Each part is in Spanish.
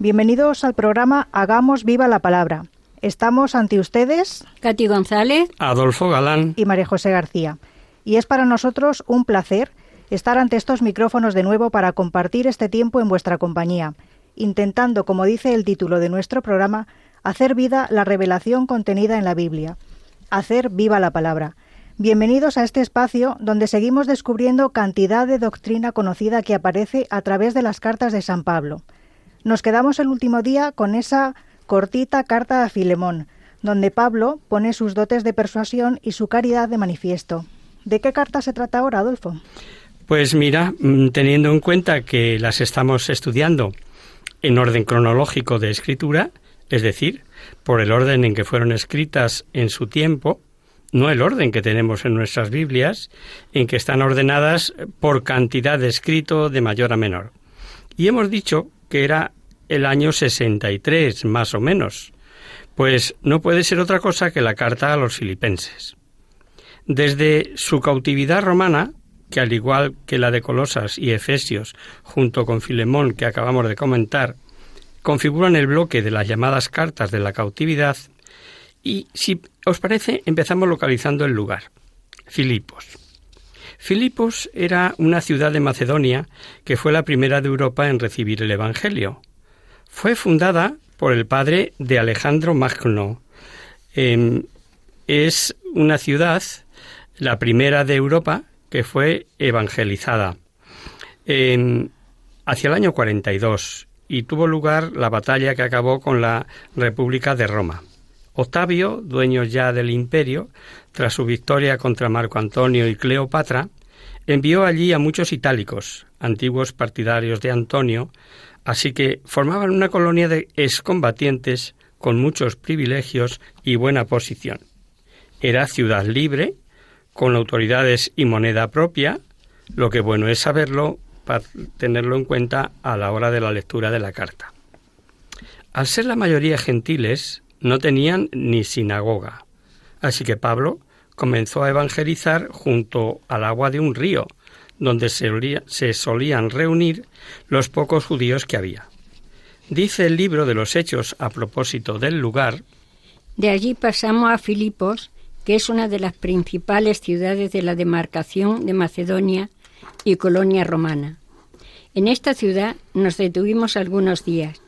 Bienvenidos al programa Hagamos viva la palabra. Estamos ante ustedes Katy González, Adolfo Galán. y María José García. Y es para nosotros un placer estar ante estos micrófonos de nuevo para compartir este tiempo en vuestra compañía, intentando, como dice el título de nuestro programa, hacer vida la revelación contenida en la Biblia, hacer viva la palabra. Bienvenidos a este espacio donde seguimos descubriendo cantidad de doctrina conocida que aparece a través de las cartas de San Pablo. Nos quedamos el último día con esa cortita carta a Filemón, donde Pablo pone sus dotes de persuasión y su caridad de manifiesto. ¿De qué carta se trata ahora, Adolfo? Pues mira, mm, teniendo en cuenta que las estamos estudiando en orden cronológico de escritura, es decir, por el orden en que fueron escritas en su tiempo, no el orden que tenemos en nuestras Biblias, en que están ordenadas por cantidad de escrito de mayor a menor. Y hemos dicho que era el año 63, más o menos. Pues no puede ser otra cosa que la carta a los filipenses. Desde su cautividad romana, que al igual que la de Colosas y Efesios, junto con Filemón que acabamos de comentar, configuran el bloque de las llamadas cartas de la cautividad, y si os parece, empezamos localizando el lugar. Filipos. Filipos era una ciudad de Macedonia que fue la primera de Europa en recibir el Evangelio. Fue fundada por el padre de Alejandro Magno. Em, es una ciudad, la primera de Europa, que fue evangelizada em, hacia el año 42 y tuvo lugar la batalla que acabó con la República de Roma. Octavio, dueño ya del imperio, tras su victoria contra Marco Antonio y Cleopatra, envió allí a muchos itálicos, antiguos partidarios de Antonio, así que formaban una colonia de excombatientes con muchos privilegios y buena posición. Era ciudad libre, con autoridades y moneda propia, lo que bueno es saberlo para tenerlo en cuenta a la hora de la lectura de la carta. Al ser la mayoría gentiles, no tenían ni sinagoga, así que Pablo comenzó a evangelizar junto al agua de un río, donde se, se solían reunir los pocos judíos que había. Dice el libro de los Hechos a propósito del lugar, de allí pasamos a Filipos, que es una de las principales ciudades de la demarcación de Macedonia y colonia romana. En esta ciudad nos detuvimos algunos días.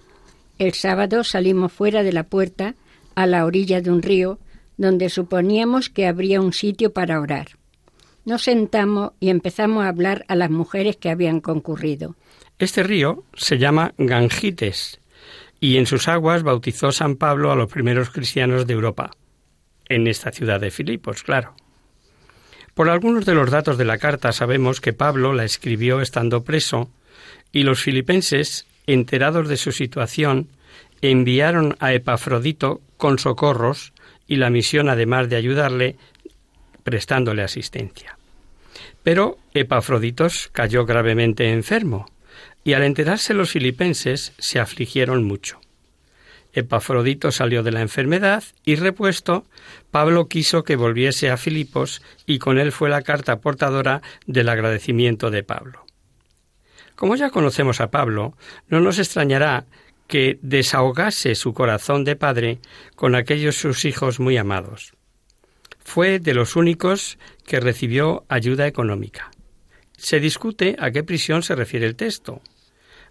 El sábado salimos fuera de la puerta, a la orilla de un río, donde suponíamos que habría un sitio para orar. Nos sentamos y empezamos a hablar a las mujeres que habían concurrido. Este río se llama Gangites y en sus aguas bautizó San Pablo a los primeros cristianos de Europa, en esta ciudad de Filipos, claro. Por algunos de los datos de la carta sabemos que Pablo la escribió estando preso y los filipenses, enterados de su situación, enviaron a Epafrodito con socorros y la misión, además de ayudarle, prestándole asistencia. Pero Epafroditos cayó gravemente enfermo, y al enterarse los filipenses se afligieron mucho. Epafrodito salió de la enfermedad y repuesto, Pablo quiso que volviese a Filipos y con él fue la carta portadora del agradecimiento de Pablo. Como ya conocemos a Pablo, no nos extrañará que desahogase su corazón de padre con aquellos sus hijos muy amados. Fue de los únicos que recibió ayuda económica. Se discute a qué prisión se refiere el texto.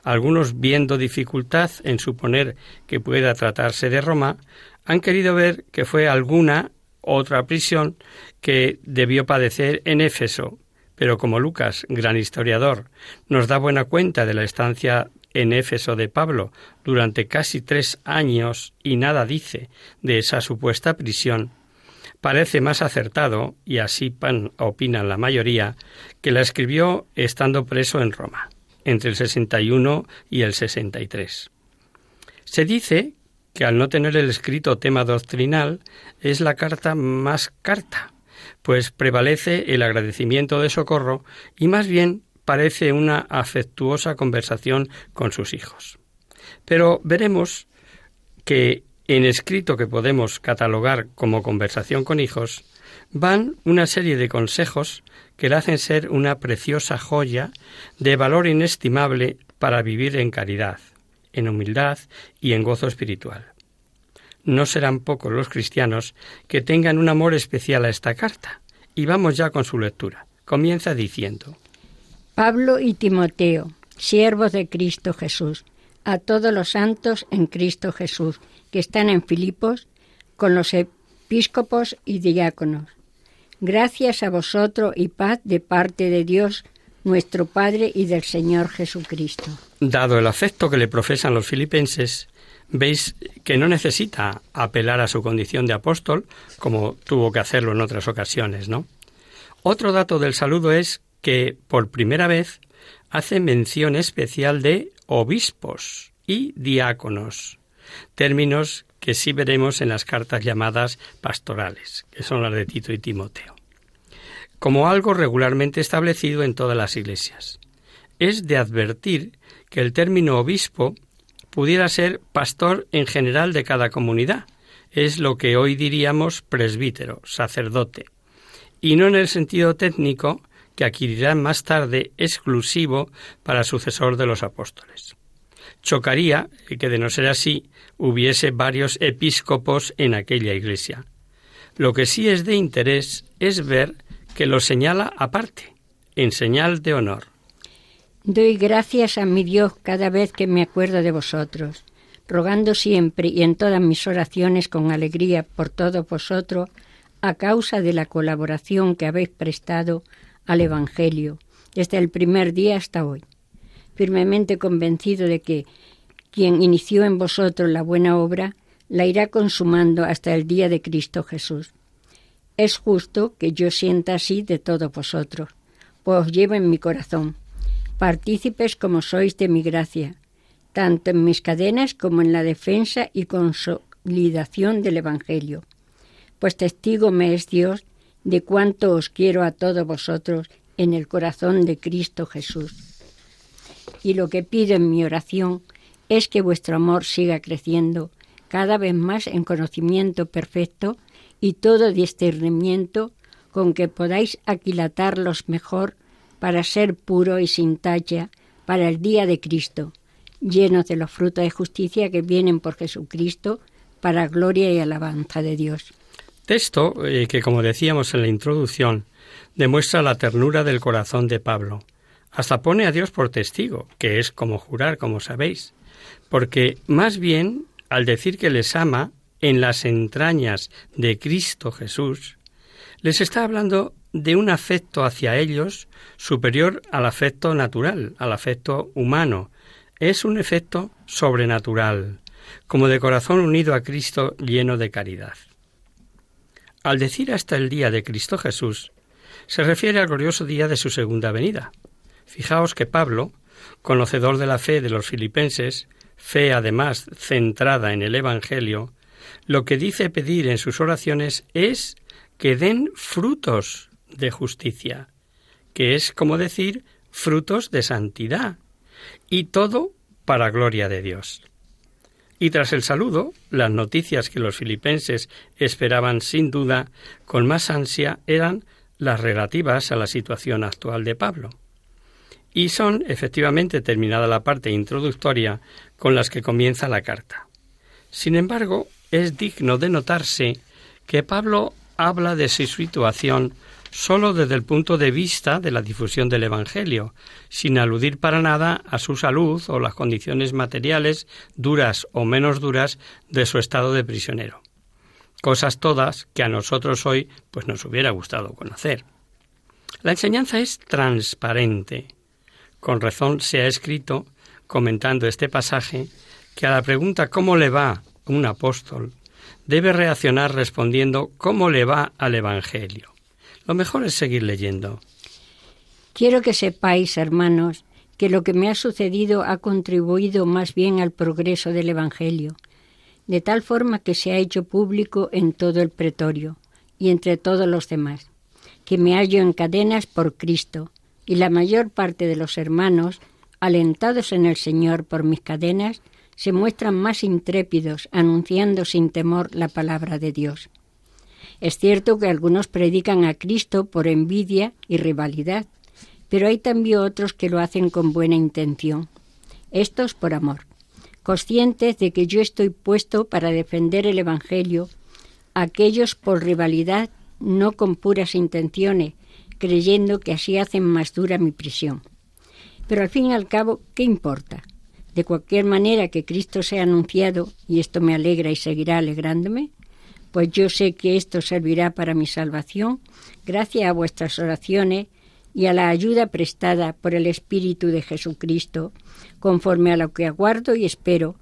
algunos viendo dificultad en suponer que pueda tratarse de Roma, han querido ver que fue alguna otra prisión que debió padecer en Éfeso, pero como Lucas, gran historiador, nos da buena cuenta de la estancia en Éfeso de Pablo durante casi tres años y nada dice de esa supuesta prisión, parece más acertado, y así opinan la mayoría, que la escribió estando preso en Roma, entre el 61 y el 63. Se dice que al no tener el escrito tema doctrinal es la carta más carta, pues prevalece el agradecimiento de socorro y más bien parece una afectuosa conversación con sus hijos. Pero veremos que en escrito que podemos catalogar como conversación con hijos, van una serie de consejos que le hacen ser una preciosa joya de valor inestimable para vivir en caridad, en humildad y en gozo espiritual. No serán pocos los cristianos que tengan un amor especial a esta carta. Y vamos ya con su lectura. Comienza diciendo Pablo y Timoteo, siervos de Cristo Jesús, a todos los santos en Cristo Jesús, que están en Filipos, con los episcopos y diáconos. Gracias a vosotros y paz de parte de Dios, nuestro Padre y del Señor Jesucristo. Dado el afecto que le profesan los filipenses, veis que no necesita apelar a su condición de apóstol, como tuvo que hacerlo en otras ocasiones, ¿no? Otro dato del saludo es que por primera vez hace mención especial de obispos y diáconos, términos que sí veremos en las cartas llamadas pastorales, que son las de Tito y Timoteo, como algo regularmente establecido en todas las iglesias. Es de advertir que el término obispo pudiera ser pastor en general de cada comunidad, es lo que hoy diríamos presbítero, sacerdote, y no en el sentido técnico que adquirirá más tarde exclusivo para sucesor de los apóstoles. Chocaría que de no ser así hubiese varios episcopos en aquella iglesia. Lo que sí es de interés es ver que lo señala aparte, en señal de honor. Doy gracias a mi Dios cada vez que me acuerdo de vosotros, rogando siempre y en todas mis oraciones con alegría por todos vosotros, a causa de la colaboración que habéis prestado al Evangelio desde el primer día hasta hoy, firmemente convencido de que quien inició en vosotros la buena obra la irá consumando hasta el día de Cristo Jesús. Es justo que yo sienta así de todos vosotros, pues os llevo en mi corazón, partícipes como sois de mi gracia, tanto en mis cadenas como en la defensa y consolidación del Evangelio. Pues testigo me es Dios de cuánto os quiero a todos vosotros en el corazón de Cristo Jesús. Y lo que pido en mi oración es que vuestro amor siga creciendo cada vez más en conocimiento perfecto y todo discernimiento con que podáis aquilatarlos mejor para ser puro y sin talla para el día de Cristo, llenos de los frutos de justicia que vienen por Jesucristo para gloria y alabanza de Dios. Texto eh, que, como decíamos en la introducción, demuestra la ternura del corazón de Pablo. Hasta pone a Dios por testigo, que es como jurar, como sabéis, porque más bien, al decir que les ama en las entrañas de Cristo Jesús, les está hablando de un afecto hacia ellos superior al afecto natural, al afecto humano. Es un efecto sobrenatural, como de corazón unido a Cristo lleno de caridad. Al decir hasta el día de Cristo Jesús, se refiere al glorioso día de su segunda venida. Fijaos que Pablo, conocedor de la fe de los filipenses, fe además centrada en el Evangelio, lo que dice pedir en sus oraciones es que den frutos de justicia, que es como decir frutos de santidad, y todo para gloria de Dios. Y tras el saludo, las noticias que los filipenses esperaban sin duda con más ansia eran las relativas a la situación actual de Pablo. Y son, efectivamente, terminada la parte introductoria con las que comienza la carta. Sin embargo, es digno de notarse que Pablo habla de su situación sólo desde el punto de vista de la difusión del Evangelio, sin aludir para nada a su salud o las condiciones materiales, duras o menos duras, de su estado de prisionero. Cosas todas que a nosotros hoy pues nos hubiera gustado conocer. La enseñanza es transparente. Con razón se ha escrito, comentando este pasaje, que a la pregunta ¿cómo le va un apóstol? debe reaccionar respondiendo ¿cómo le va al Evangelio? Lo mejor es seguir leyendo. Quiero que sepáis, hermanos, que lo que me ha sucedido ha contribuido más bien al progreso del Evangelio, de tal forma que se ha hecho público en todo el pretorio y entre todos los demás, que me hallo en cadenas por Cristo, y la mayor parte de los hermanos, alentados en el Señor por mis cadenas, se muestran más intrépidos, anunciando sin temor la palabra de Dios. Es cierto que algunos predican a Cristo por envidia y rivalidad, pero hay también otros que lo hacen con buena intención, estos por amor, conscientes de que yo estoy puesto para defender el Evangelio, aquellos por rivalidad, no con puras intenciones, creyendo que así hacen más dura mi prisión. Pero al fin y al cabo, ¿qué importa? De cualquier manera que Cristo sea anunciado, y esto me alegra y seguirá alegrándome, pues yo sé que esto servirá para mi salvación, gracias a vuestras oraciones y a la ayuda prestada por el Espíritu de Jesucristo, conforme a lo que aguardo y espero,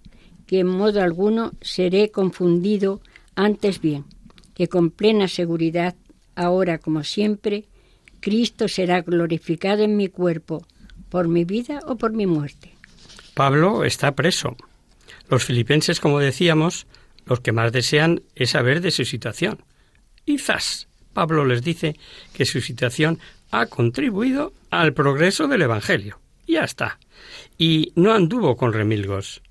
que en modo alguno seré confundido antes bien, que con plena seguridad, ahora como siempre, Cristo será glorificado en mi cuerpo, por mi vida o por mi muerte. Pablo está preso. Los filipenses, como decíamos, los que más desean es saber de su situación. Y zas, Pablo les dice que su situación ha contribuido al progreso del Evangelio. Ya está. Y no anduvo con remilgos.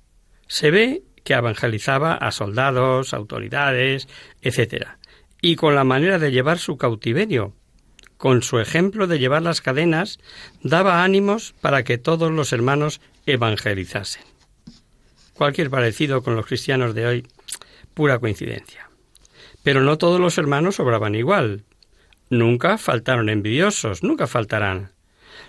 Se ve que evangelizaba a soldados, autoridades, etc. Y con la manera de llevar su cautiverio, con su ejemplo de llevar las cadenas, daba ánimos para que todos los hermanos evangelizasen. Cualquier parecido con los cristianos de hoy pura coincidencia. Pero no todos los hermanos obraban igual. Nunca faltaron envidiosos, nunca faltarán.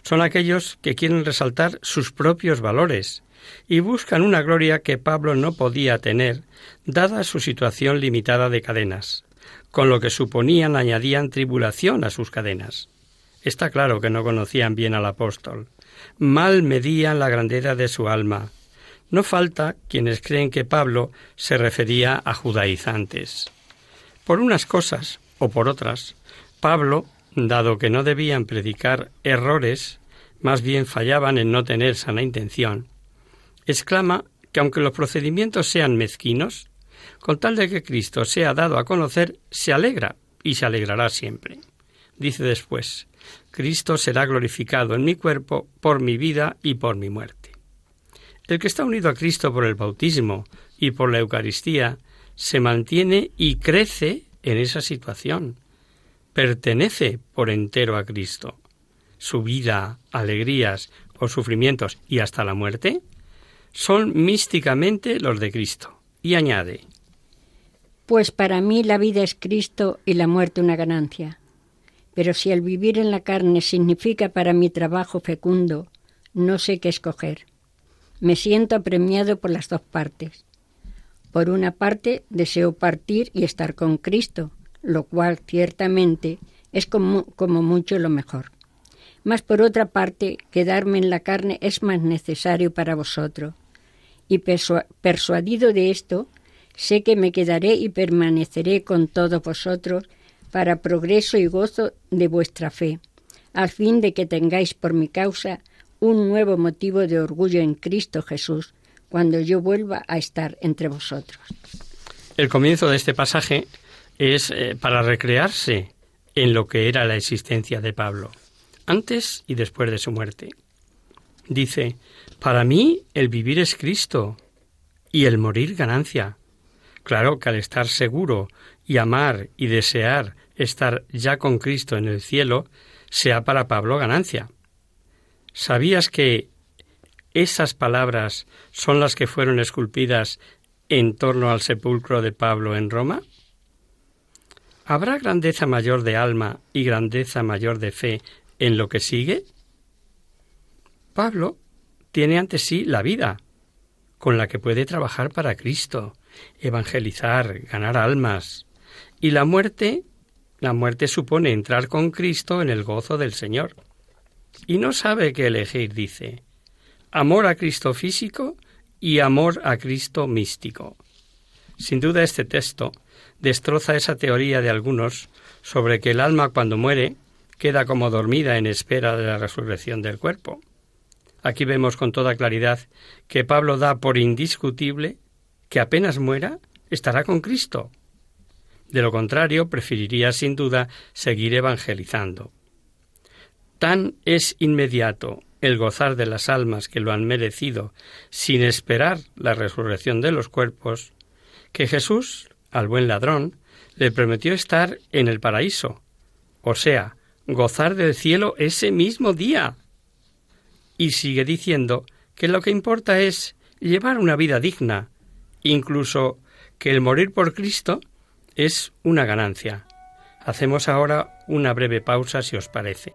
Son aquellos que quieren resaltar sus propios valores y buscan una gloria que Pablo no podía tener, dada su situación limitada de cadenas, con lo que suponían añadían tribulación a sus cadenas. Está claro que no conocían bien al apóstol. Mal medían la grandeza de su alma, no falta quienes creen que Pablo se refería a judaizantes. Por unas cosas o por otras, Pablo, dado que no debían predicar errores, más bien fallaban en no tener sana intención, exclama que aunque los procedimientos sean mezquinos, con tal de que Cristo sea dado a conocer, se alegra y se alegrará siempre. Dice después, Cristo será glorificado en mi cuerpo por mi vida y por mi muerte. El que está unido a Cristo por el bautismo y por la Eucaristía se mantiene y crece en esa situación. Pertenece por entero a Cristo. Su vida, alegrías o sufrimientos y hasta la muerte son místicamente los de Cristo. Y añade, Pues para mí la vida es Cristo y la muerte una ganancia. Pero si el vivir en la carne significa para mi trabajo fecundo, no sé qué escoger. Me siento apremiado por las dos partes. Por una parte, deseo partir y estar con Cristo, lo cual ciertamente es como, mucho lo mejor. Mas por otra parte, quedarme en la carne es más necesario para vosotros. Y persuadido de esto, sé que me quedaré y permaneceré con todos vosotros para progreso y gozo de vuestra fe, al fin de que tengáis por mi causa un nuevo motivo de orgullo en Cristo Jesús cuando yo vuelva a estar entre vosotros. El comienzo de este pasaje es eh, para recrearse en lo que era la existencia de Pablo, antes y después de su muerte. Dice, para mí el vivir es Cristo y el morir ganancia. Claro que al estar seguro y amar y desear estar ya con Cristo en el cielo, sea para Pablo ganancia. ¿Sabías que esas palabras son las que fueron esculpidas en torno al sepulcro de Pablo en Roma? ¿Habrá grandeza mayor de alma y grandeza mayor de fe en lo que sigue? Pablo tiene ante sí la vida, con la que puede trabajar para Cristo, evangelizar, ganar almas, y la muerte, la muerte supone entrar con Cristo en el gozo del Señor. Y no sabe qué elegir, dice, amor a Cristo físico y amor a Cristo místico. Sin duda este texto destroza esa teoría de algunos sobre que el alma cuando muere queda como dormida en espera de la resurrección del cuerpo. Aquí vemos con toda claridad que Pablo da por indiscutible que apenas muera estará con Cristo. De lo contrario, preferiría sin duda seguir evangelizando. Tan es inmediato el gozar de las almas que lo han merecido sin esperar la resurrección de los cuerpos, que Jesús, al buen ladrón, le prometió estar en el paraíso, o sea, gozar del cielo ese mismo día. Y sigue diciendo que lo que importa es llevar una vida digna, incluso que el morir por Cristo es una ganancia. Hacemos ahora una breve pausa si os parece.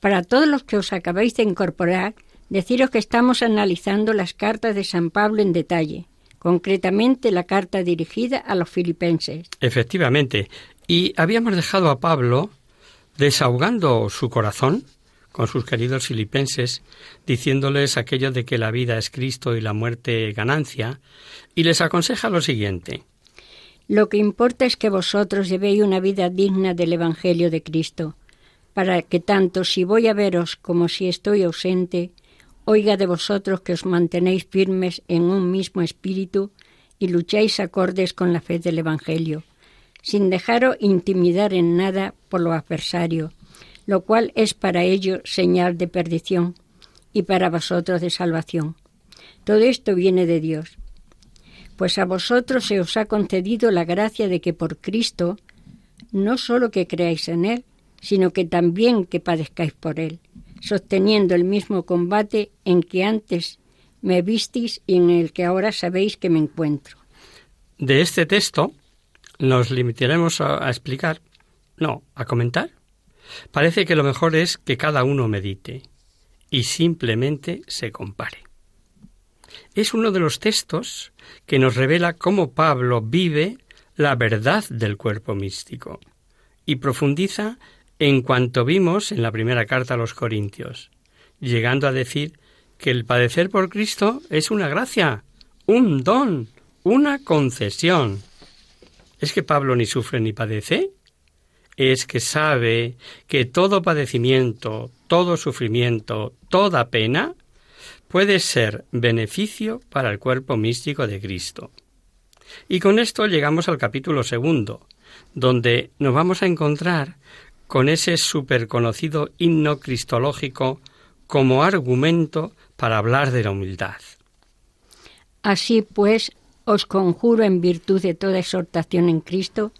Para todos los que os acabáis de incorporar, deciros que estamos analizando las cartas de San Pablo en detalle, concretamente la carta dirigida a los filipenses. Efectivamente, y habíamos dejado a Pablo desahogando su corazón con sus queridos filipenses, diciéndoles aquello de que la vida es Cristo y la muerte ganancia, y les aconseja lo siguiente. Lo que importa es que vosotros llevéis una vida digna del Evangelio de Cristo, para que tanto si voy a veros como si estoy ausente, oiga de vosotros que os mantenéis firmes en un mismo espíritu y lucháis acordes con la fe del Evangelio, sin dejaros intimidar en nada por lo adversario, lo cual es para ello señal de perdición y para vosotros de salvación. Todo esto viene de Dios. Pues a vosotros se os ha concedido la gracia de que por Cristo, no sólo que creáis en Él, sino que también que padezcáis por él, sosteniendo el mismo combate en que antes me visteis y en el que ahora sabéis que me encuentro. De este texto nos limitaremos a, a explicar, no, a comentar. Parece que lo mejor es que cada uno medite y simplemente se compare. Es uno de los textos que nos revela cómo Pablo vive la verdad del cuerpo místico y profundiza en cuanto vimos en la primera carta a los Corintios, llegando a decir que el padecer por Cristo es una gracia, un don, una concesión. ¿Es que Pablo ni sufre ni padece? es que sabe que todo padecimiento, todo sufrimiento, toda pena puede ser beneficio para el cuerpo místico de Cristo. Y con esto llegamos al capítulo segundo, donde nos vamos a encontrar con ese superconocido himno cristológico como argumento para hablar de la humildad. Así pues, os conjuro en virtud de toda exhortación en Cristo,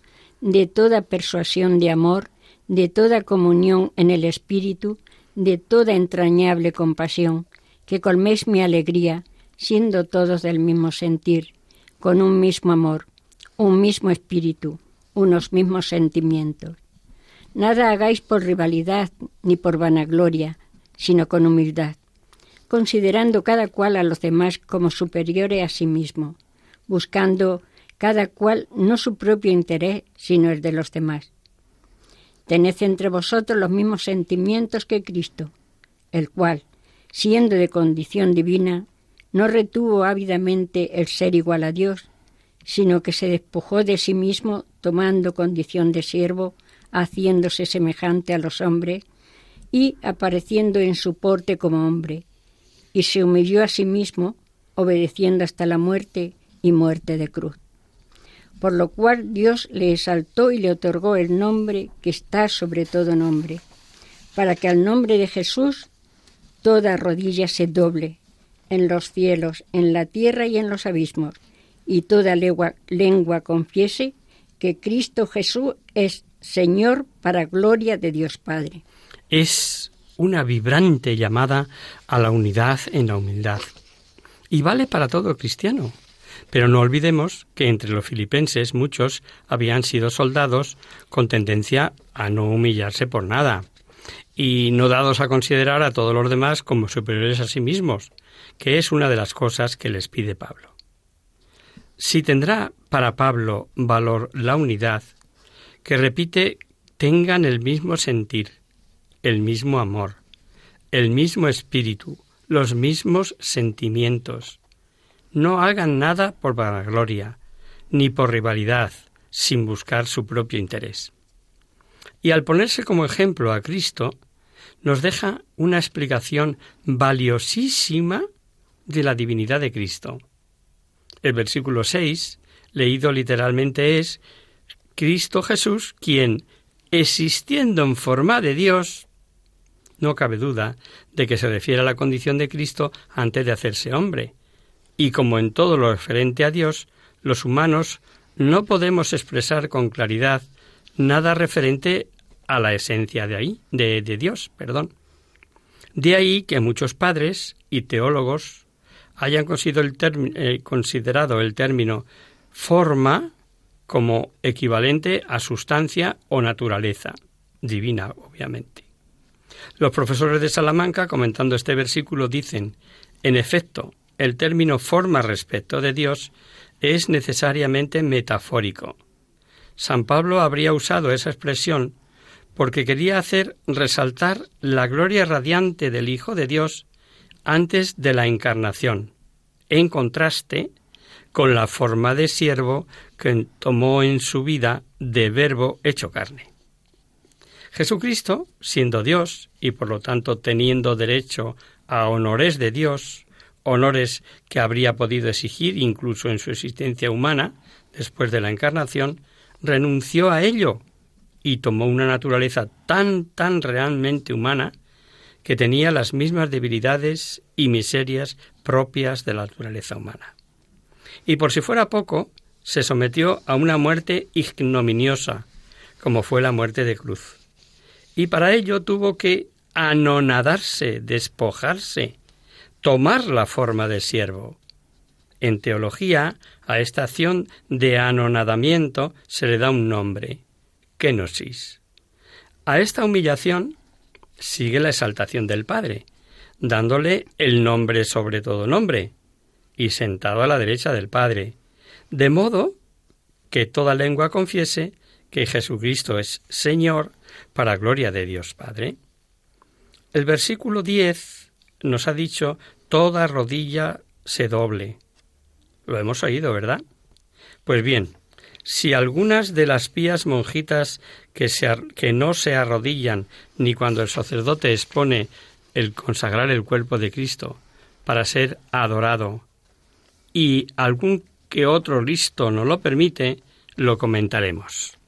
de toda persuasión de amor, de toda comunión en el Espíritu, de toda entrañable compasión, que colméis mi alegría, siendo todos del mismo sentir, con un mismo amor, un mismo espíritu, unos mismos sentimientos. Nada hagáis por rivalidad ni por vanagloria, sino con humildad, considerando cada cual a los demás como superiores a sí mismo, buscando cada cual no su propio interés, sino el de los demás. Tened entre vosotros los mismos sentimientos que Cristo, el cual, siendo de condición divina, no retuvo ávidamente el ser igual a Dios, sino que se despojó de sí mismo tomando condición de siervo, haciéndose semejante a los hombres y apareciendo en su porte como hombre, y se humilló a sí mismo, obedeciendo hasta la muerte y muerte de cruz. Por lo cual Dios le exaltó y le otorgó el nombre que está sobre todo nombre, para que al nombre de Jesús toda rodilla se doble, en los cielos, en la tierra y en los abismos, y toda lengua, confiese que Cristo Jesús es Señor para gloria de Dios Padre. Es una vibrante llamada a la unidad en la humildad. Y vale para todo cristiano. Pero no olvidemos que entre los filipenses muchos habían sido soldados con tendencia a no humillarse por nada y no dados a considerar a todos los demás como superiores a sí mismos, que es una de las cosas que les pide Pablo. Si tendrá para Pablo valor la unidad, que repite tengan el mismo sentir, el mismo amor, el mismo espíritu, los mismos sentimientos. No hagan nada por vanagloria, ni por rivalidad, sin buscar su propio interés. Y al ponerse como ejemplo a Cristo, nos deja una explicación valiosísima de la divinidad de Cristo. El versículo 6, leído literalmente, es Cristo Jesús, quien, existiendo en forma de Dios, no cabe duda de que se refiere a la condición de Cristo antes de hacerse hombre. Y como en todo lo referente a Dios, los humanos no podemos expresar con claridad nada referente a la esencia de ahí, de, Dios, perdón. De ahí que muchos padres y teólogos hayan eh, considerado el término forma como equivalente a sustancia o naturaleza, divina, obviamente. Los profesores de Salamanca, comentando este versículo, dicen, en efecto, el término forma respecto de Dios es necesariamente metafórico. San Pablo habría usado esa expresión porque quería hacer resaltar la gloria radiante del Hijo de Dios antes de la encarnación, en contraste con la forma de siervo que tomó en su vida de verbo hecho carne. Jesucristo, siendo Dios y por lo tanto teniendo derecho a honores de Dios, honores que habría podido exigir incluso en su existencia humana después de la encarnación, renunció a ello y tomó una naturaleza tan, tan realmente humana que tenía las mismas debilidades y miserias propias de la naturaleza humana. Y por si fuera poco, se sometió a una muerte ignominiosa, como fue la muerte de cruz. Y para ello tuvo que anonadarse, despojarse, tomar la forma de siervo. En teología, a esta acción de anonadamiento se le da un nombre, kenosis. A esta humillación sigue la exaltación del Padre, dándole el nombre sobre todo nombre, y sentado a la derecha del Padre, de modo que toda lengua confiese que Jesucristo es Señor para gloria de Dios Padre. El versículo 10 nos ha dicho toda rodilla se doble. Lo hemos oído, ¿verdad? Pues bien, si algunas de las pías monjitas que, que no se arrodillan ni cuando el sacerdote expone el consagrar el cuerpo de Cristo para ser adorado, y algún que otro listo no lo permite, lo comentaremos.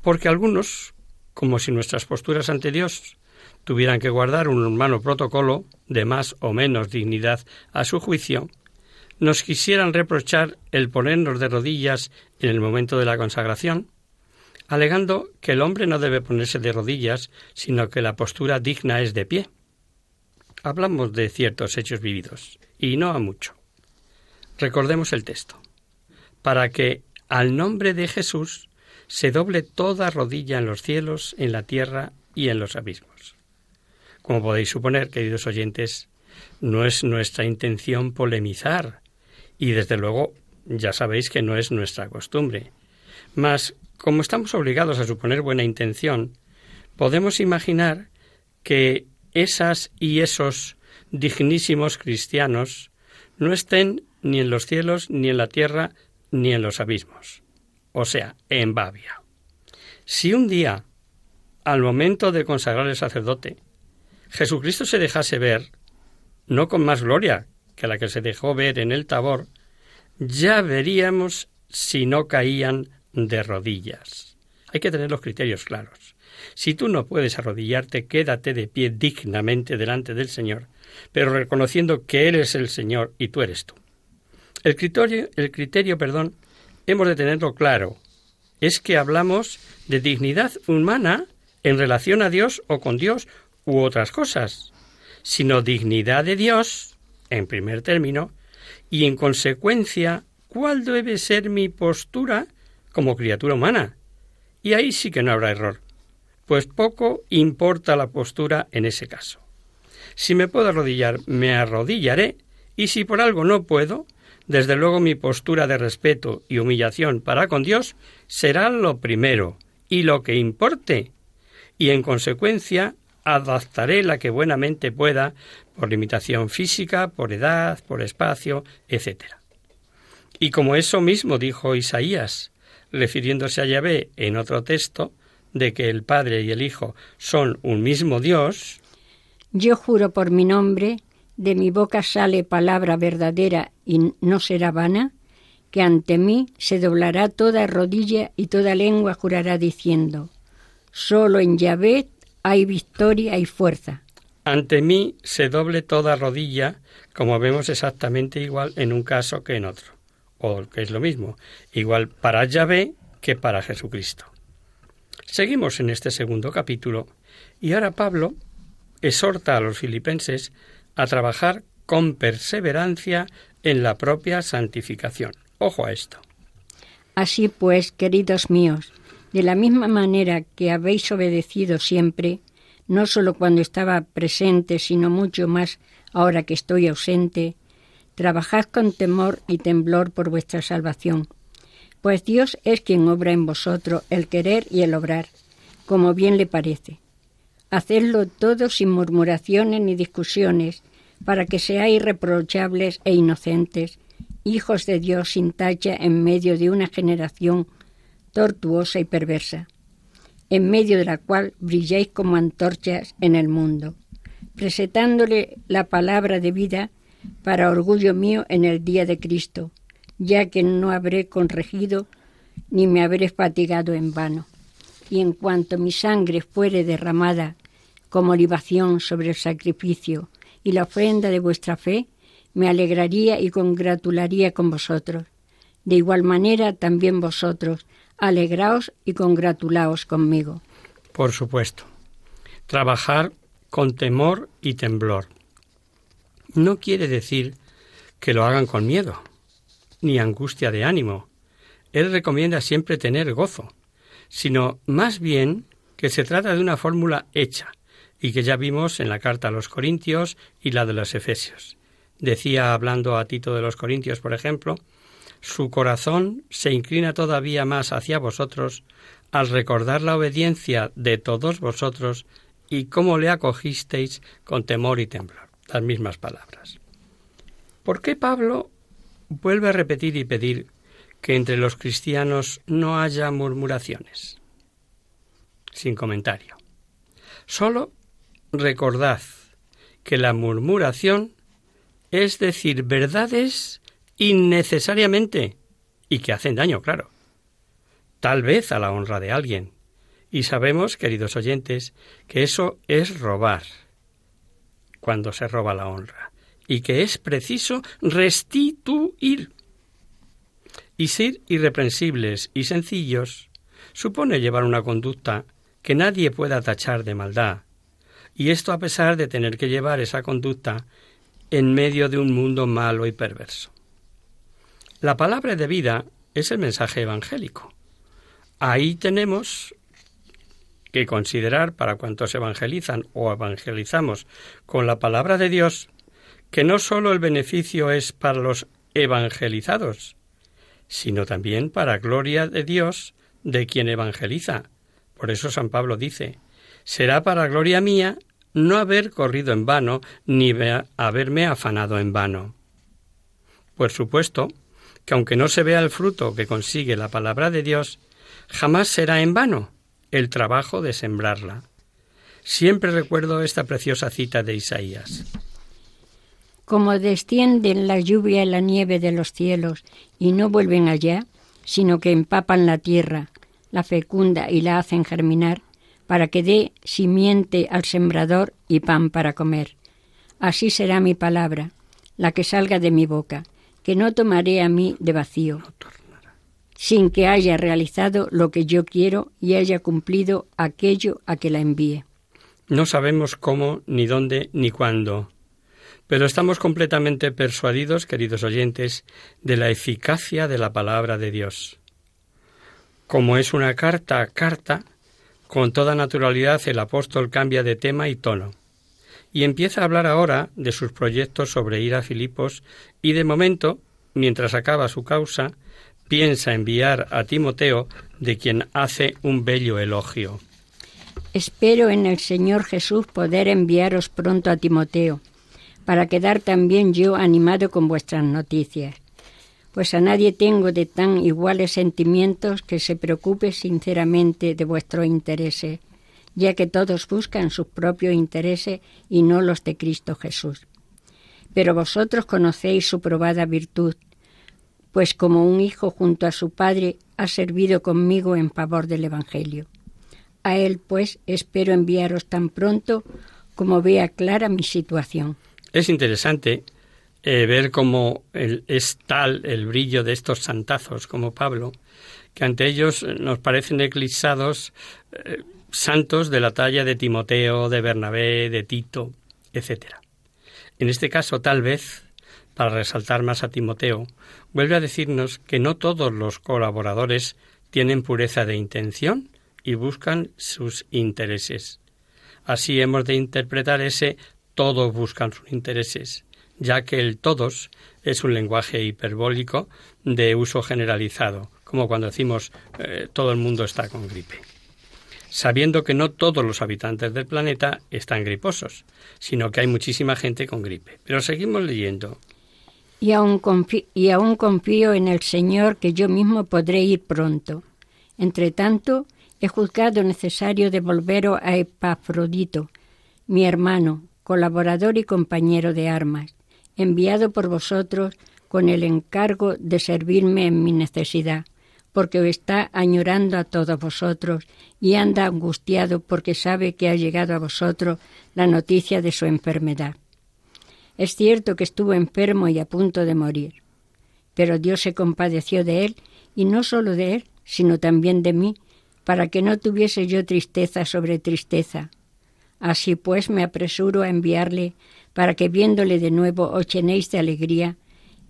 Porque algunos, como si nuestras posturas ante Dios tuvieran que guardar un humano protocolo de más o menos dignidad a su juicio, nos quisieran reprochar el ponernos de rodillas en el momento de la consagración, alegando que el hombre no debe ponerse de rodillas, sino que la postura digna es de pie. Hablamos de ciertos hechos vividos, y no a mucho. Recordemos el texto. Para que al nombre de Jesús se doble toda rodilla en los cielos, en la tierra y en los abismos. Como podéis suponer, queridos oyentes, no es nuestra intención polemizar, y desde luego ya sabéis que no es nuestra costumbre. Mas, como estamos obligados a suponer buena intención, podemos imaginar que esas y esos dignísimos cristianos no estén ni en los cielos, ni en la tierra, ni en los abismos, o sea, en Babia. Si un día, al momento de consagrar el sacerdote, Jesucristo se dejase ver, no con más gloria que la que se dejó ver en el tabor, ya veríamos si no caían de rodillas. Hay que tener los criterios claros. Si tú no puedes arrodillarte, quédate de pie dignamente delante del Señor, pero reconociendo que Él es el Señor y tú eres tú. El criterio, el criterio, perdón, hemos de tenerlo claro. Es que hablamos de dignidad humana en relación a Dios o con Dios u otras cosas, sino dignidad de Dios, en primer término, y en consecuencia, cuál debe ser mi postura como criatura humana. Y ahí sí que no habrá error, pues poco importa la postura en ese caso. Si me puedo arrodillar, me arrodillaré, y si por algo no puedo, desde luego mi postura de respeto y humillación para con Dios será lo primero y lo que importe, y en consecuencia adaptaré la que buenamente pueda por limitación física, por edad, por espacio, etc. Y como eso mismo dijo Isaías, refiriéndose a Yahvé en otro texto, de que el Padre y el Hijo son un mismo Dios, Yo juro por mi nombre de mi boca sale palabra verdadera y no será vana, que ante mí se doblará toda rodilla y toda lengua jurará diciendo, solo en Yahvé hay victoria y fuerza. Ante mí se doble toda rodilla, como vemos exactamente igual en un caso que en otro, o que es lo mismo, igual para Yahvé que para Jesucristo. Seguimos en este segundo capítulo y ahora Pablo exhorta a los filipenses a trabajar con perseverancia en la propia santificación. Ojo a esto. Así pues, queridos míos, de la misma manera que habéis obedecido siempre, no solo cuando estaba presente, sino mucho más ahora que estoy ausente, trabajad con temor y temblor por vuestra salvación, pues Dios es quien obra en vosotros el querer y el obrar, como bien le parece. Hacedlo todo sin murmuraciones ni discusiones, para que seáis irreprochables e inocentes, hijos de Dios sin tacha en medio de una generación tortuosa y perversa, en medio de la cual brilláis como antorchas en el mundo, presentándole la palabra de vida para orgullo mío en el día de Cristo, ya que no habré corregido ni me habré fatigado en vano. Y en cuanto mi sangre fuere derramada como libación sobre el sacrificio y la ofrenda de vuestra fe, me alegraría y congratularía con vosotros. De igual manera también vosotros, alegraos y congratulaos conmigo. Por supuesto. Trabajar con temor y temblor. No quiere decir que lo hagan con miedo, ni angustia de ánimo. Él recomienda siempre tener gozo, sino más bien que se trata de una fórmula hecha, y que ya vimos en la carta a los Corintios y la de los Efesios. Decía, hablando a Tito de los Corintios, por ejemplo, su corazón se inclina todavía más hacia vosotros al recordar la obediencia de todos vosotros y cómo le acogisteis con temor y temblor. Las mismas palabras. ¿Por qué Pablo vuelve a repetir y pedir que entre los cristianos no haya murmuraciones. Sin comentario. Solo recordad que la murmuración es decir verdades innecesariamente y que hacen daño, claro. Tal vez a la honra de alguien. Y sabemos, queridos oyentes, que eso es robar cuando se roba la honra y que es preciso restituir. Y ser irreprensibles y sencillos supone llevar una conducta que nadie pueda tachar de maldad, y esto a pesar de tener que llevar esa conducta en medio de un mundo malo y perverso. La palabra de vida es el mensaje evangélico. Ahí tenemos que considerar para cuantos evangelizan o evangelizamos con la palabra de Dios que no sólo el beneficio es para los evangelizados, sino también para gloria de Dios de quien evangeliza. Por eso San Pablo dice, será para gloria mía no haber corrido en vano, ni haberme afanado en vano. Por supuesto que aunque no se vea el fruto que consigue la palabra de Dios, jamás será en vano el trabajo de sembrarla. Siempre recuerdo esta preciosa cita de Isaías. Como descienden la lluvia y la nieve de los cielos y no vuelven allá, sino que empapan la tierra, la fecunda y la hacen germinar, para que dé simiente al sembrador y pan para comer. Así será mi palabra, la que salga de mi boca, que no tomaré a mí de vacío, sin que haya realizado lo que yo quiero y haya cumplido aquello a que la envíe. No sabemos cómo, ni dónde, ni cuándo, pero estamos completamente persuadidos, queridos oyentes, de la eficacia de la palabra de Dios. Como es una carta a carta, con toda naturalidad el apóstol cambia de tema y tono y empieza a hablar ahora de sus proyectos sobre ir a Filipos y de momento, mientras acaba su causa, piensa enviar a Timoteo, de quien hace un bello elogio. Espero en el Señor Jesús poder enviaros pronto a Timoteo, para quedar también yo animado con vuestras noticias pues a nadie tengo de tan iguales sentimientos que se preocupe sinceramente de vuestros intereses, ya que todos buscan sus propios intereses y no los de Cristo Jesús. Pero vosotros conocéis su probada virtud, pues como un hijo junto a su padre ha servido conmigo en favor del Evangelio. A él, pues, espero enviaros tan pronto como vea clara mi situación. Es interesante eh, ver cómo es tal el brillo de estos santazos como Pablo, que ante ellos nos parecen eclipsados eh, santos de la talla de Timoteo, de Bernabé, de Tito, etc. En este caso, tal vez, para resaltar más a Timoteo, vuelve a decirnos que no todos los colaboradores tienen pureza de intención y buscan sus intereses. Así hemos de interpretar ese todos buscan sus intereses ya que el todos es un lenguaje hiperbólico de uso generalizado, como cuando decimos eh, todo el mundo está con gripe. Sabiendo que no todos los habitantes del planeta están griposos, sino que hay muchísima gente con gripe. Pero seguimos leyendo. Y aún, confío, en el Señor que yo mismo podré ir pronto. Entre tanto, he juzgado necesario devolveros a Epafrodito, mi hermano, colaborador y compañero de armas, enviado por vosotros con el encargo de servirme en mi necesidad, porque está añorando a todos vosotros y anda angustiado porque sabe que ha llegado a vosotros la noticia de su enfermedad. Es cierto que estuvo enfermo y a punto de morir, pero Dios se compadeció de él, y no solo de él, sino también de mí, para que no tuviese yo tristeza sobre tristeza. Así pues me apresuro a enviarle para que viéndole de nuevo os llenéis de alegría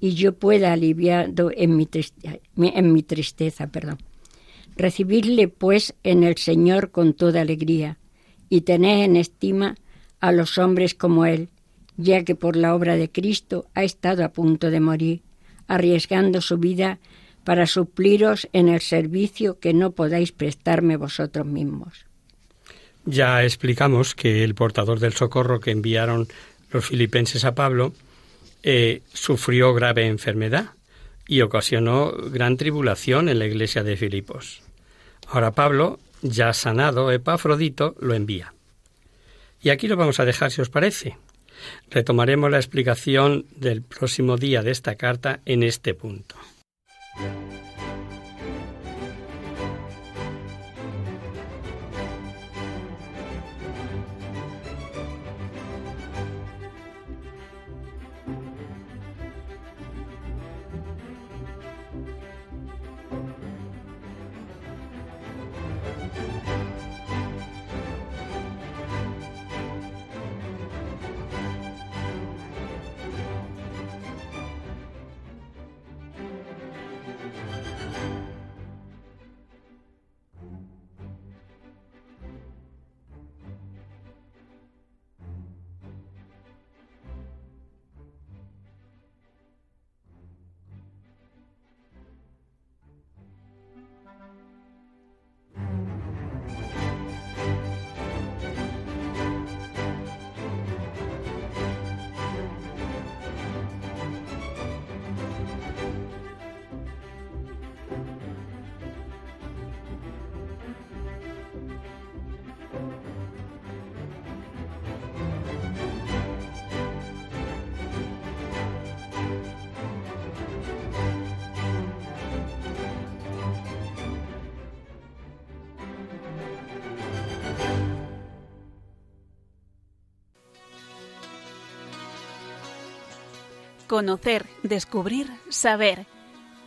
y yo pueda aliviado en mi, tristeza, en mi tristeza. Perdón. Recibidle pues en el Señor con toda alegría y tened en estima a los hombres como Él, ya que por la obra de Cristo ha estado a punto de morir, arriesgando su vida para supliros en el servicio que no podáis prestarme vosotros mismos. Ya explicamos que el portador del socorro que enviaron los filipenses a Pablo, eh, sufrió grave enfermedad y ocasionó gran tribulación en la iglesia de Filipos. Ahora Pablo, ya sanado Epafrodito, lo envía. Y aquí lo vamos a dejar si os parece. Retomaremos la explicación del próximo día de esta carta en este punto. Conocer, descubrir, saber.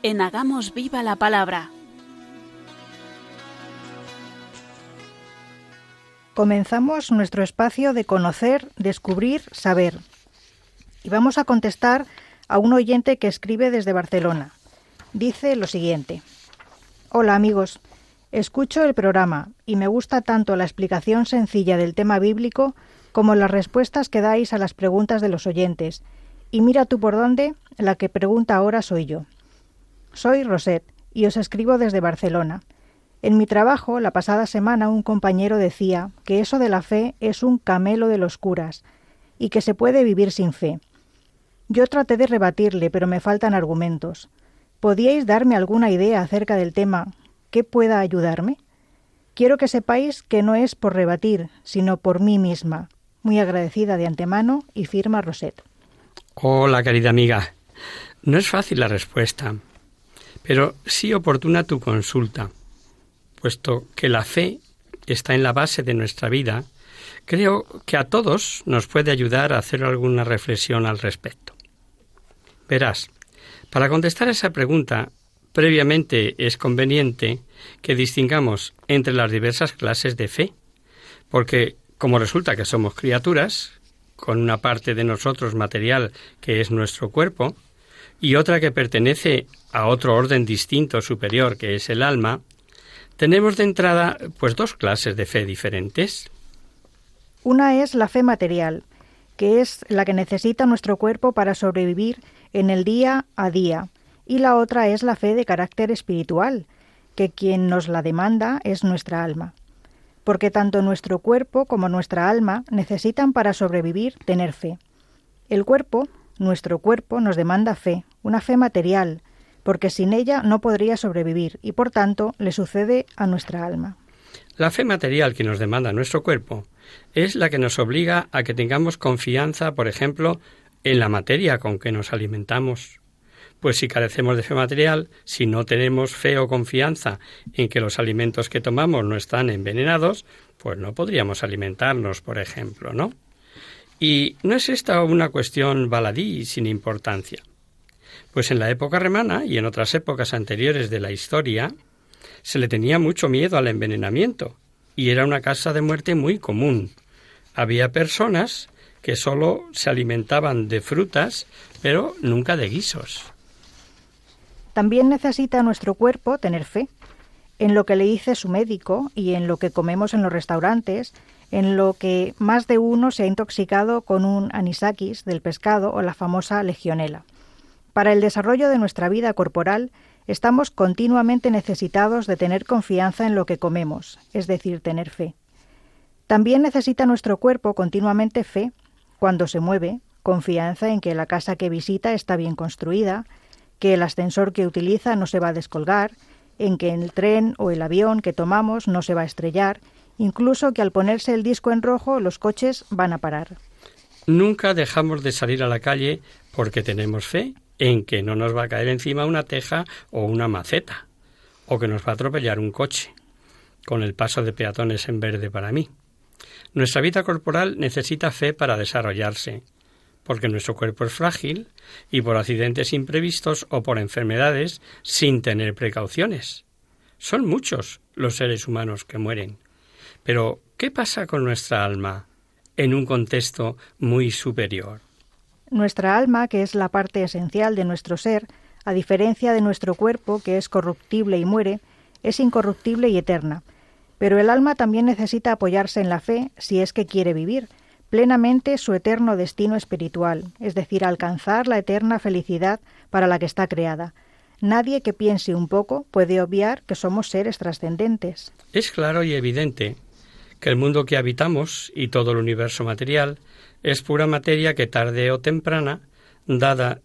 En Hagamos Viva la Palabra. Comenzamos nuestro espacio de conocer, descubrir, saber. Y vamos a contestar a un oyente que escribe desde Barcelona. Dice lo siguiente. Hola amigos, escucho el programa y me gusta tanto la explicación sencilla del tema bíblico como las respuestas que dais a las preguntas de los oyentes y mira tú por dónde, la que pregunta ahora soy yo. Soy Roset y os escribo desde Barcelona. En mi trabajo, la pasada semana, un compañero decía que eso de la fe es un camelo de los curas y que se puede vivir sin fe. Yo traté de rebatirle, pero me faltan argumentos. ¿Podíais darme alguna idea acerca del tema que pueda ayudarme? Quiero que sepáis que no es por rebatir, sino por mí misma. Muy agradecida de antemano y firma Roset. Hola, querida amiga. No es fácil la respuesta, pero sí oportuna tu consulta, puesto que la fe está en la base de nuestra vida. Creo que a todos nos puede ayudar a hacer alguna reflexión al respecto. Verás, para contestar esa pregunta, previamente es conveniente que distingamos entre las diversas clases de fe, porque como resulta que somos criaturas, con una parte de nosotros material que es nuestro cuerpo y otra que pertenece a otro orden distinto superior que es el alma, tenemos de entrada pues dos clases de fe diferentes. Una es la fe material, que es la que necesita nuestro cuerpo para sobrevivir en el día a día, y la otra es la fe de carácter espiritual, que quien nos la demanda es nuestra alma porque tanto nuestro cuerpo como nuestra alma necesitan para sobrevivir tener fe. El cuerpo, nuestro cuerpo, nos demanda fe, una fe material, porque sin ella no podría sobrevivir y por tanto le sucede a nuestra alma. La fe material que nos demanda nuestro cuerpo es la que nos obliga a que tengamos confianza, por ejemplo, en la materia con que nos alimentamos, pues si carecemos de fe material, si no tenemos fe o confianza en que los alimentos que tomamos no están envenenados, pues no podríamos alimentarnos, por ejemplo, ¿no? Y no es esta una cuestión baladí sin importancia. Pues en la época romana y en otras épocas anteriores de la historia se le tenía mucho miedo al envenenamiento y era una causa de muerte muy común. Había personas que sólo se alimentaban de frutas, pero nunca de guisos. También necesita nuestro cuerpo tener fe en lo que le dice su médico y en lo que comemos en los restaurantes, en lo que más de uno se ha intoxicado con un anisakis del pescado o la famosa legionela. Para el desarrollo de nuestra vida corporal estamos continuamente necesitados de tener confianza en lo que comemos, es decir, tener fe. También necesita nuestro cuerpo continuamente fe cuando se mueve, confianza en que la casa que visita está bien construida, que el ascensor que utiliza no se va a descolgar, en que el tren o el avión que tomamos no se va a estrellar, incluso que al ponerse el disco en rojo los coches van a parar. Nunca dejamos de salir a la calle porque tenemos fe en que no nos va a caer encima una teja o una maceta, o que nos va a atropellar un coche, con el paso de peatones en verde para mí. Nuestra vida corporal necesita fe para desarrollarse, porque nuestro cuerpo es frágil y por accidentes imprevistos o por enfermedades sin tener precauciones. Son muchos los seres humanos que mueren. Pero, ¿qué pasa con nuestra alma en un contexto muy superior? Nuestra alma, que es la parte esencial de nuestro ser, a diferencia de nuestro cuerpo, que es corruptible y muere, es incorruptible y eterna. Pero el alma también necesita apoyarse en la fe si es que quiere vivir, plenamente su eterno destino espiritual, es decir, alcanzar la eterna felicidad para la que está creada. Nadie que piense un poco puede obviar que somos seres trascendentes. Es claro y evidente que el mundo que habitamos y todo el universo material es pura materia que tarde o temprana, dada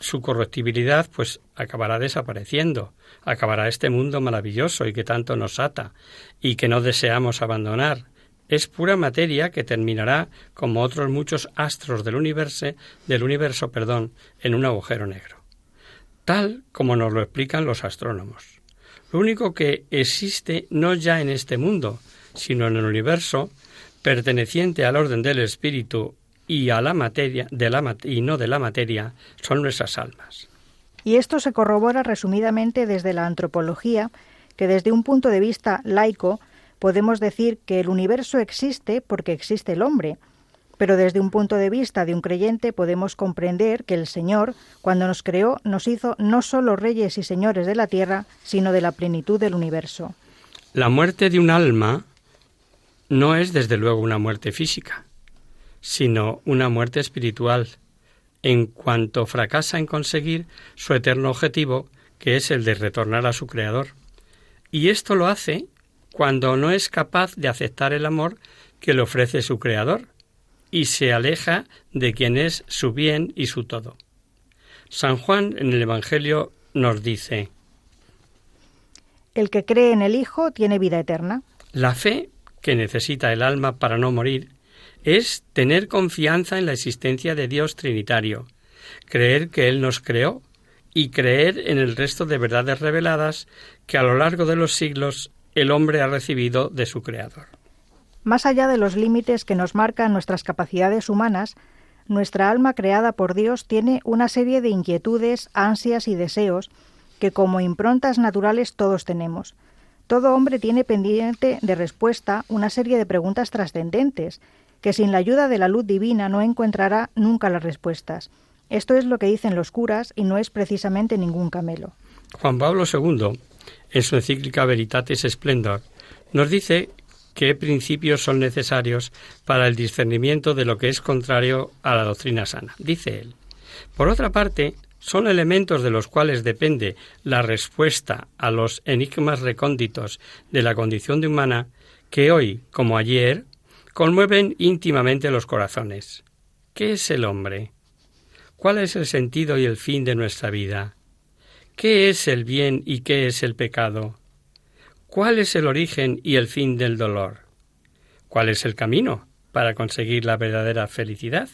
su corruptibilidad, pues acabará desapareciendo, acabará este mundo maravilloso y que tanto nos ata y que no deseamos abandonar, es pura materia que terminará, como otros muchos astros del universo, del universo, perdón, en un agujero negro, tal como nos lo explican los astrónomos. Lo único que existe no ya en este mundo, sino en el universo, perteneciente al orden del espíritu y a la materia de la y no de la materia, son nuestras almas. Y esto se corrobora resumidamente desde la antropología, que desde un punto de vista laico podemos decir que el universo existe porque existe el hombre, pero desde un punto de vista de un creyente podemos comprender que el Señor, cuando nos creó, nos hizo no solo reyes y señores de la tierra, sino de la plenitud del universo. La muerte de un alma no es desde luego una muerte física, sino una muerte espiritual, en cuanto fracasa en conseguir su eterno objetivo, que es el de retornar a su Creador. Y esto lo hace cuando no es capaz de aceptar el amor que le ofrece su Creador y se aleja de quien es su bien y su todo. San Juan en el Evangelio nos dice El que cree en el Hijo tiene vida eterna. La fe que necesita el alma para no morir es tener confianza en la existencia de Dios Trinitario, creer que Él nos creó y creer en el resto de verdades reveladas que a lo largo de los siglos el hombre ha recibido de su Creador. Más allá de los límites que nos marcan nuestras capacidades humanas, nuestra alma creada por Dios tiene una serie de inquietudes, ansias y deseos que como improntas naturales todos tenemos. Todo hombre tiene pendiente de respuesta una serie de preguntas trascendentes, que sin la ayuda de la luz divina no encontrará nunca las respuestas. Esto es lo que dicen los curas y no es precisamente ningún camelo. Juan Pablo II en su encíclica Veritatis Splendor, nos dice qué principios son necesarios para el discernimiento de lo que es contrario a la doctrina sana. Dice él. Por otra parte, son elementos de los cuales depende la respuesta a los enigmas recónditos de la condición de humana que hoy, como ayer, conmueven íntimamente los corazones. ¿Qué es el hombre? ¿Cuál es el sentido y el fin de nuestra vida? ¿Qué es el bien y qué es el pecado? ¿Cuál es el origen y el fin del dolor? ¿Cuál es el camino para conseguir la verdadera felicidad?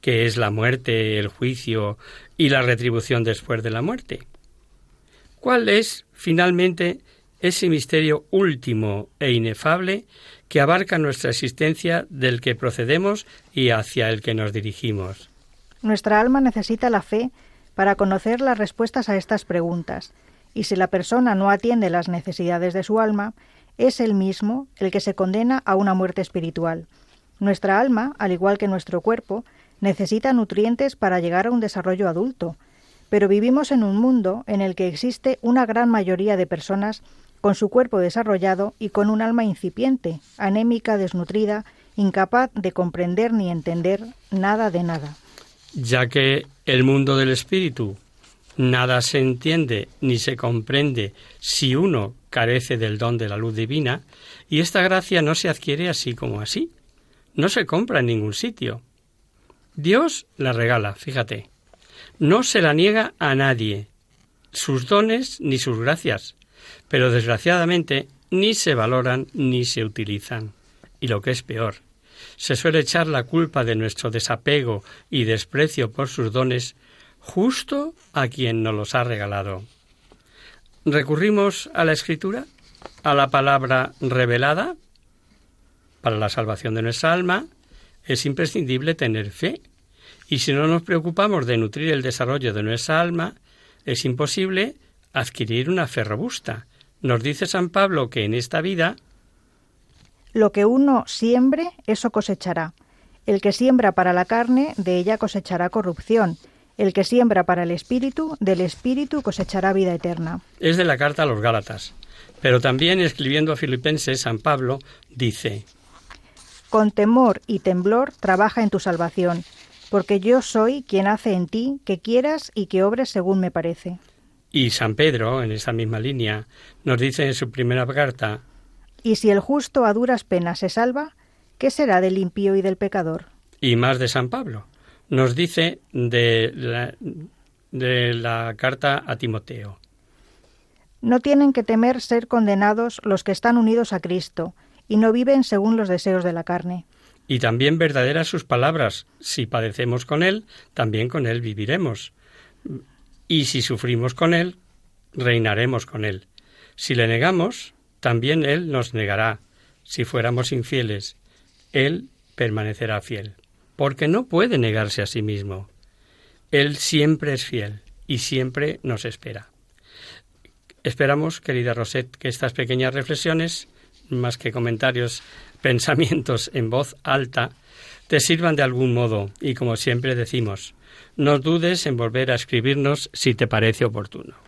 ¿Qué es la muerte, el juicio y la retribución después de la muerte? ¿Cuál es, finalmente, ese misterio último e inefable que abarca nuestra existencia del que procedemos y hacia el que nos dirigimos? Nuestra alma necesita la fe para conocer las respuestas a estas preguntas, y si la persona no atiende las necesidades de su alma, es él mismo el que se condena a una muerte espiritual. Nuestra alma, al igual que nuestro cuerpo, necesita nutrientes para llegar a un desarrollo adulto, pero vivimos en un mundo en el que existe una gran mayoría de personas con su cuerpo desarrollado y con un alma incipiente, anémica, desnutrida, incapaz de comprender ni entender nada de nada. Ya que el mundo del espíritu nada se entiende ni se comprende si uno carece del don de la luz divina, y esta gracia no se adquiere así como así, no se compra en ningún sitio. Dios la regala, fíjate. No se la niega a nadie, sus dones ni sus gracias, pero desgraciadamente ni se valoran ni se utilizan. Y lo que es peor, se suele echar la culpa de nuestro desapego y desprecio por sus dones justo a quien nos los ha regalado. ¿Recurrimos a la escritura? ¿A la palabra revelada? Para la salvación de nuestra alma es imprescindible tener fe. Y si no nos preocupamos de nutrir el desarrollo de nuestra alma, es imposible adquirir una fe robusta. Nos dice San Pablo que en esta vida lo que uno siembre, eso cosechará. El que siembra para la carne, de ella cosechará corrupción. El que siembra para el espíritu, del espíritu cosechará vida eterna. Es de la carta a los Gálatas. Pero también escribiendo a Filipenses, San Pablo dice, Con temor y temblor trabaja en tu salvación, porque yo soy quien hace en ti que quieras y que obres según me parece. Y San Pedro, en esa misma línea, nos dice en su primera carta, Y si el justo a duras penas se salva, ¿qué será del impío y del pecador? y más de San Pablo, nos dice de la, de la carta a Timoteo. No tienen que temer ser condenados los que están unidos a Cristo y no viven según los deseos de la carne. Y también verdaderas sus palabras, si padecemos con Él, también con Él viviremos. Y si sufrimos con Él, reinaremos con Él. Si le negamos, también Él nos negará. Si fuéramos infieles, Él permanecerá fiel, porque no puede negarse a sí mismo. Él siempre es fiel y siempre nos espera. Esperamos, querida Rosette, que estas pequeñas reflexiones, más que comentarios, pensamientos en voz alta, te sirvan de algún modo y, como siempre decimos, no dudes en volver a escribirnos si te parece oportuno.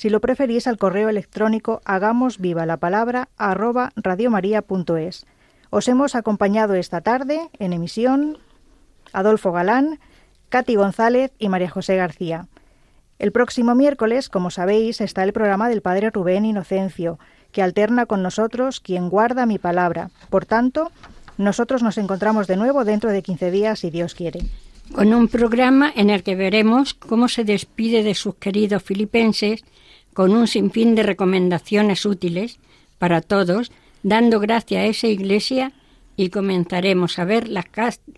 si lo preferís, al correo electrónico hagamos viva la palabra arroba radiomaria.es. Os hemos acompañado esta tarde en emisión Adolfo Galán, Katy González y María José García. El próximo miércoles, como sabéis, está el programa del Padre Rubén Inocencio, que alterna con nosotros quien guarda mi palabra. Por tanto, nosotros nos encontramos de nuevo dentro de 15 días, si Dios quiere. Con un programa en el que veremos cómo se despide de sus queridos filipenses con un sinfín de recomendaciones útiles para todos, dando gracia a esa iglesia y comenzaremos a ver las,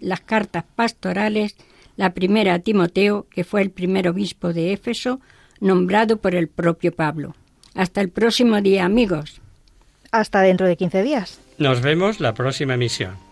las cartas pastorales, la primera a Timoteo, que fue el primer obispo de Éfeso, nombrado por el propio Pablo. Hasta el próximo día, amigos. Hasta dentro de 15 días. Nos vemos la próxima emisión.